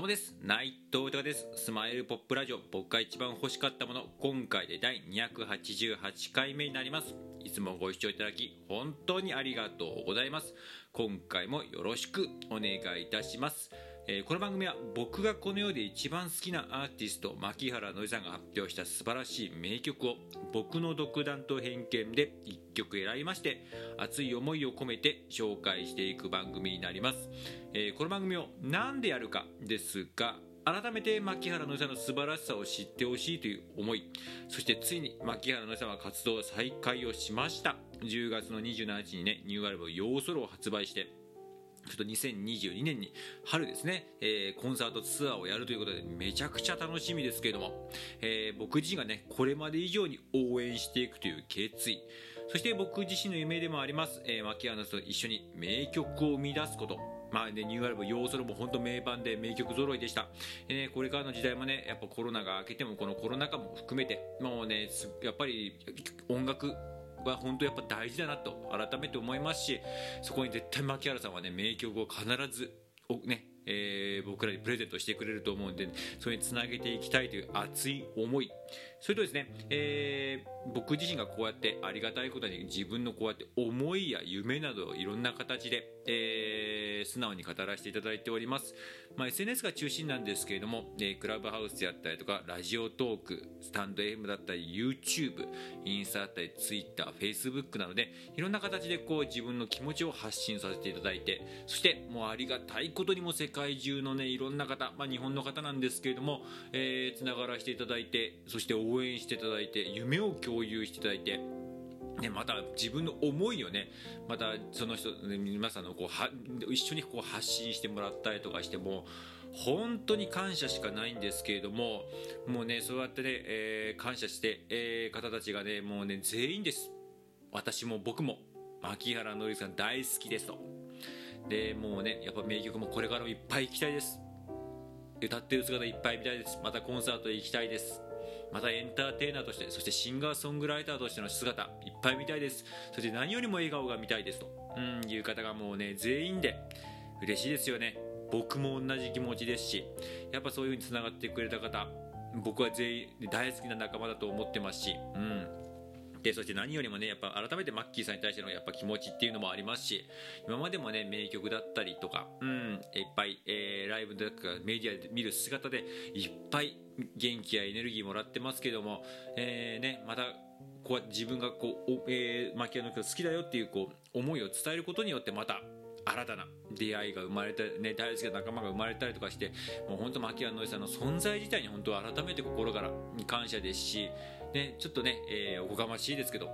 どうもです。内藤豊です。スマイルポップラジオ。僕が一番欲しかったもの。今回で第288回目になります。いつもご視聴いただき本当にありがとうございます。今回もよろしくお願いいたします。えー、この番組は僕がこの世で一番好きなアーティスト牧原のりさんが発表した素晴らしい名曲を僕の独断と偏見で1曲選びまして熱い思いを込めて紹介していく番組になります、えー、この番組を何でやるかですが改めて牧原のりさんの素晴らしさを知ってほしいという思いそしてついに牧原のりさんは活動再開をしました。10月の27日にねニューアルバム「ヨーソロ」を発売してちょっと2022年に春ですね、えー、コンサートツアーをやるということでめちゃくちゃ楽しみですけれども、えー、僕自身がねこれまで以上に応援していくという決意。そして僕自身の夢でもあります、えー、牧原と一緒に名曲を生み出すこと。まあね、ニューアルバム「ヨーソロ」も本当名盤で名曲揃いでした、えー、これからの時代もねやっぱコロナが明けてもこのコロナ禍も含めてもうねやっぱり音楽は本当やっぱ大事だなと改めて思いますしそこに絶対牧原さんはね名曲を必ずねえー、僕らにプレゼントしてくれると思うんでそれにつなげていきたいという熱い思い。それとですね、えー、僕自身がこうやってありがたいことに自分のこうやって思いや夢などいろんな形で、えー、素直に語らせていただいております、まあ、SNS が中心なんですけれども、えー、クラブハウスであったりとかラジオトークスタンド M だったり YouTube インスタだったり TwitterFacebook なのでいろんな形でこう自分の気持ちを発信させていただいてそしてもうありがたいことにも世界中のねいろんな方、まあ、日本の方なんですけれども、えー、つながらせていただいてそして応援していただいて夢を共有していただいてね、また自分の思いをねまたその人、皆さんのこうは一緒にこう発信してもらったりとかしても本当に感謝しかないんですけれどももうねそうやってね、えー、感謝して、えー、方たちがねもうね全員です。私も僕も牧原のりさん大好きですと。でもうねやっぱ名曲もこれからもいっぱい行きたいです。歌ってる姿いっぱい見たいです。またコンサート行きたいです。またエンターテイナーとしてそしてシンガーソングライターとしての姿いっぱい見たいです。そして何よりも笑顔が見たいですと。うんいう方がもうね全員で嬉しいですよね。僕も同じ気持ちですしやっぱそういう風につながってくれた方僕は全員大好きな仲間だと思ってますしうん。でそして何よりもねやっぱ改めてマッキーさんに対してのやっぱ気持ちっていうのもありますし今までもね名曲だったりとかうんいっぱい、えー、ライブとかメディアで見る姿でいっぱい元気やエネルギーもらってますけども、えー、ねまたこう自分がこう、えー、マッキーの曲好きだよっていうこう思いを伝えることによってまた新たな出会いが生まれた、ね、大好きな仲間が生まれたりとかしてもう本当牧原のりさんの存在自体に本当改めて心から感謝ですし、ね、ちょっとね、えー、おこがましいですけど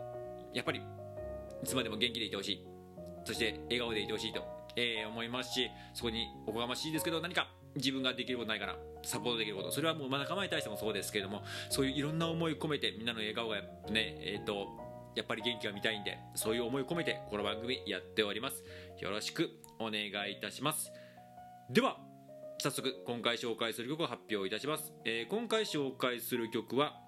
やっぱりいつまでも元気でいてほしい。そして笑顔でいてほしいと、えー、思いますしそこにおこがましいですけど何か自分ができることないかなサポートできること。それはもう仲間に対してもそうですけれどもそういういろんな思い込めてみんなの笑顔がねえっ、ー、とやっぱり元気が見たいんでそういう思い込めてこの番組やっております。よろしくお願いいたします。では早速今回紹介する曲を発表いたします、えー、今回紹介する曲は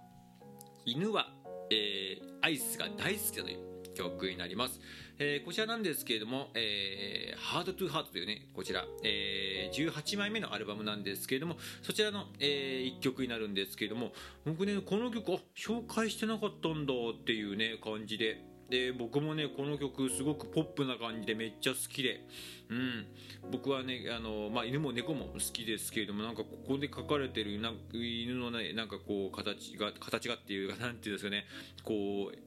犬は、えー、アイスが大好きだという曲になります、えー、こちらなんですけれども、えー、ハートトゥーハートというねこちら、えー、18枚目のアルバムなんですけれどもそちらの、え、1曲になるんですけれども僕ねこの曲あ紹介してなかったんだっていうね感じで。で僕もねこの曲すごくポップな感じでめっちゃ好きで、うん、僕はねあの、まあ、犬も猫も好きですけれどもなんかここで書かれてるな犬のねなんかこう形が形がっていうかなんていうんですかね。こう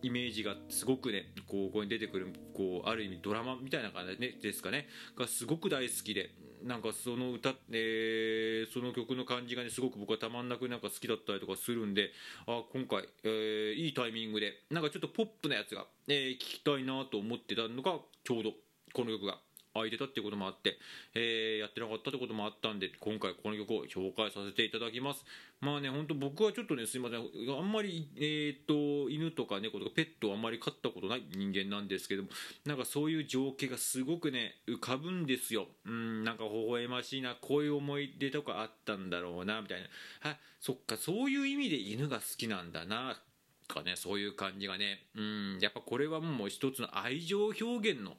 イメージがすごくねこうここに出てくるこうある意味ドラマみたいな感じ、ですかね。がすごく大好きで。なんかその歌、えー、その曲の感じがねすごく僕はたまんなくなんか好きだったりとかするんであ今回、えー、いいタイミングでなんかちょっとポップなやつが、えー、聞きたいなと思ってたのがちょうどこの曲が。空いてたってこともあって、えー、やってなかったってこともあったんで今回この曲を紹介させていただきます。まあね本当僕はちょっとねすいません。あんまりえっ、と犬とか猫とかペットをあんまり飼ったことない人間なんですけどもなんかそういう情景がすごくね浮かぶんですよ。うんなんか微笑ましいなこういう思い出とかあったんだろうなみたいな。あそっかそういう意味で犬が好きなんだなかねそういう感じがね。うんやっぱこれはもう一つの愛情表現の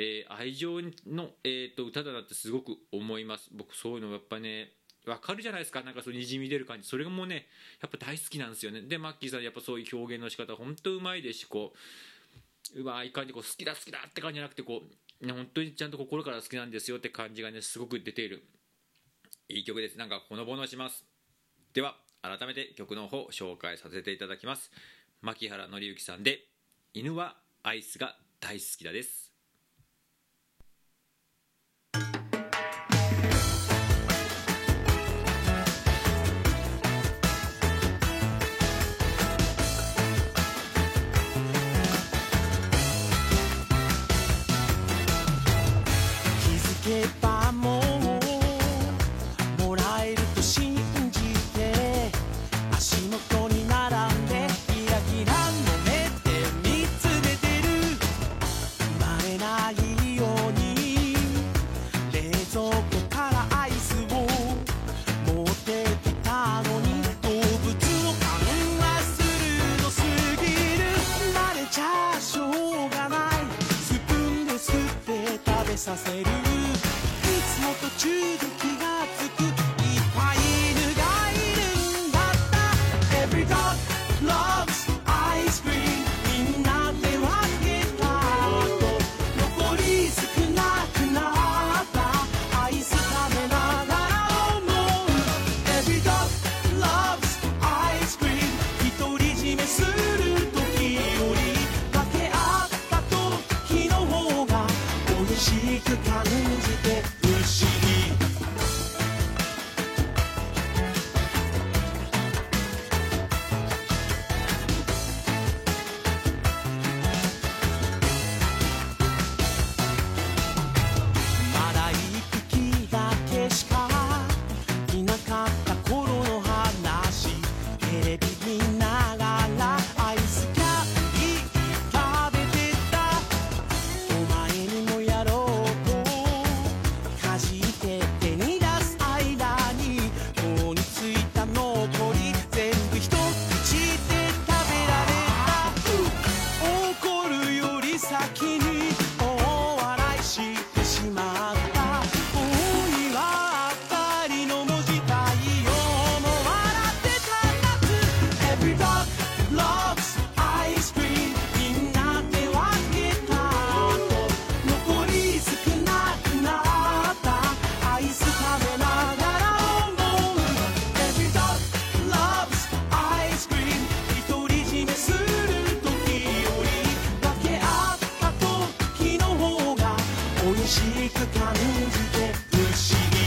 えー、愛情の、えーと、歌だなってすごく思います。僕そういうのやっぱねわかるじゃないですか。なんかそうにじみ出る感じ。それがもうねやっぱ大好きなんですよね。でマッキーさんやっぱそういう表現の仕方本当うまいですしこううまい感じこう好きだ好きだって感じじゃなくてこう、ね、本当にちゃんと心から好きなんですよって感じがねすごく出ている。いい曲です。なんかほのぼのします。では改めて曲の方紹介させていただきます。牧原紀之さんで「犬はアイスが大好きだ」です。させる。いつも途中でいく感じで不思議。